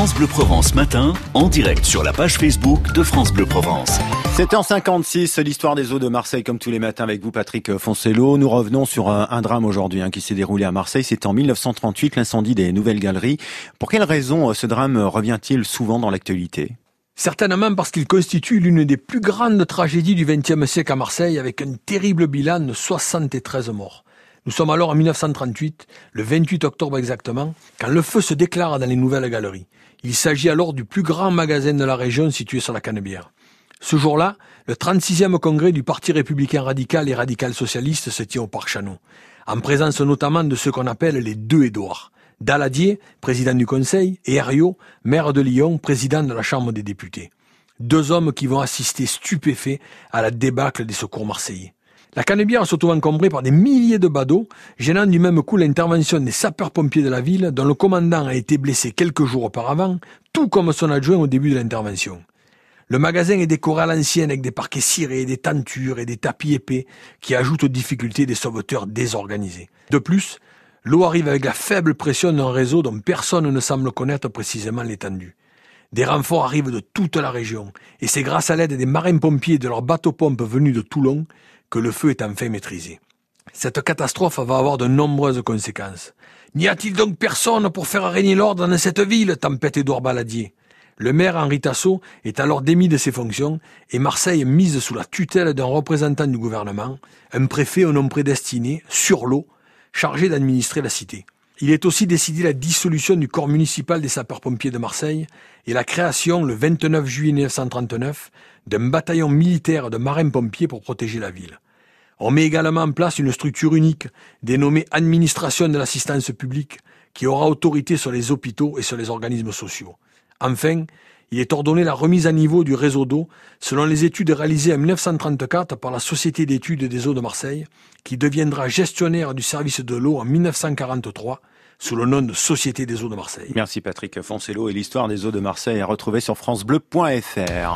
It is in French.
France Bleu Provence matin, en direct sur la page Facebook de France Bleu Provence. 7h56, l'histoire des eaux de Marseille comme tous les matins avec vous Patrick Foncello. Nous revenons sur un, drame aujourd'hui hein, qui s'est déroulé à Marseille. C'était en 1938, l'incendie des Nouvelles Galeries. Pour quelle raison euh, ce drame revient-il souvent dans l'actualité? Certainement parce qu'il constitue l'une des plus grandes tragédies du XXe siècle à Marseille avec un terrible bilan de 73 morts. Nous sommes alors en 1938, le 28 octobre exactement, quand le feu se déclare dans les nouvelles galeries. Il s'agit alors du plus grand magasin de la région situé sur la Canebière. Ce jour-là, le 36e congrès du Parti républicain radical et radical socialiste se tient au Parc Chanot, en présence notamment de ceux qu'on appelle les deux Édouards. Daladier, président du Conseil, et Herriot, maire de Lyon, président de la Chambre des députés. Deux hommes qui vont assister stupéfaits à la débâcle des secours marseillais. La Canebière se trouve encombrée par des milliers de badauds, gênant du même coup l'intervention des sapeurs-pompiers de la ville, dont le commandant a été blessé quelques jours auparavant, tout comme son adjoint au début de l'intervention. Le magasin est décoré à l'ancienne avec des parquets cirés, des tentures et des tapis épais qui ajoutent aux difficultés des sauveteurs désorganisés. De plus, l'eau arrive avec la faible pression d'un réseau dont personne ne semble connaître précisément l'étendue. Des renforts arrivent de toute la région, et c'est grâce à l'aide des marins-pompiers de leurs bateaux-pompes venus de Toulon que le feu est enfin maîtrisé. Cette catastrophe va avoir de nombreuses conséquences. N'y a-t-il donc personne pour faire régner l'ordre dans cette ville tempête Édouard Baladier? Le maire Henri Tassot est alors démis de ses fonctions et Marseille mise sous la tutelle d'un représentant du gouvernement, un préfet au nom prédestiné, sur l'eau, chargé d'administrer la cité. Il est aussi décidé la dissolution du corps municipal des sapeurs-pompiers de Marseille et la création, le 29 juillet 1939, d'un bataillon militaire de marins-pompiers pour protéger la ville. On met également en place une structure unique, dénommée Administration de l'assistance publique, qui aura autorité sur les hôpitaux et sur les organismes sociaux. Enfin, il est ordonné la remise à niveau du réseau d'eau selon les études réalisées en 1934 par la Société d'études des eaux de Marseille, qui deviendra gestionnaire du service de l'eau en 1943 sous le nom de Société des eaux de Marseille. Merci Patrick Foncello et l'histoire des eaux de Marseille à retrouver sur francebleu.fr.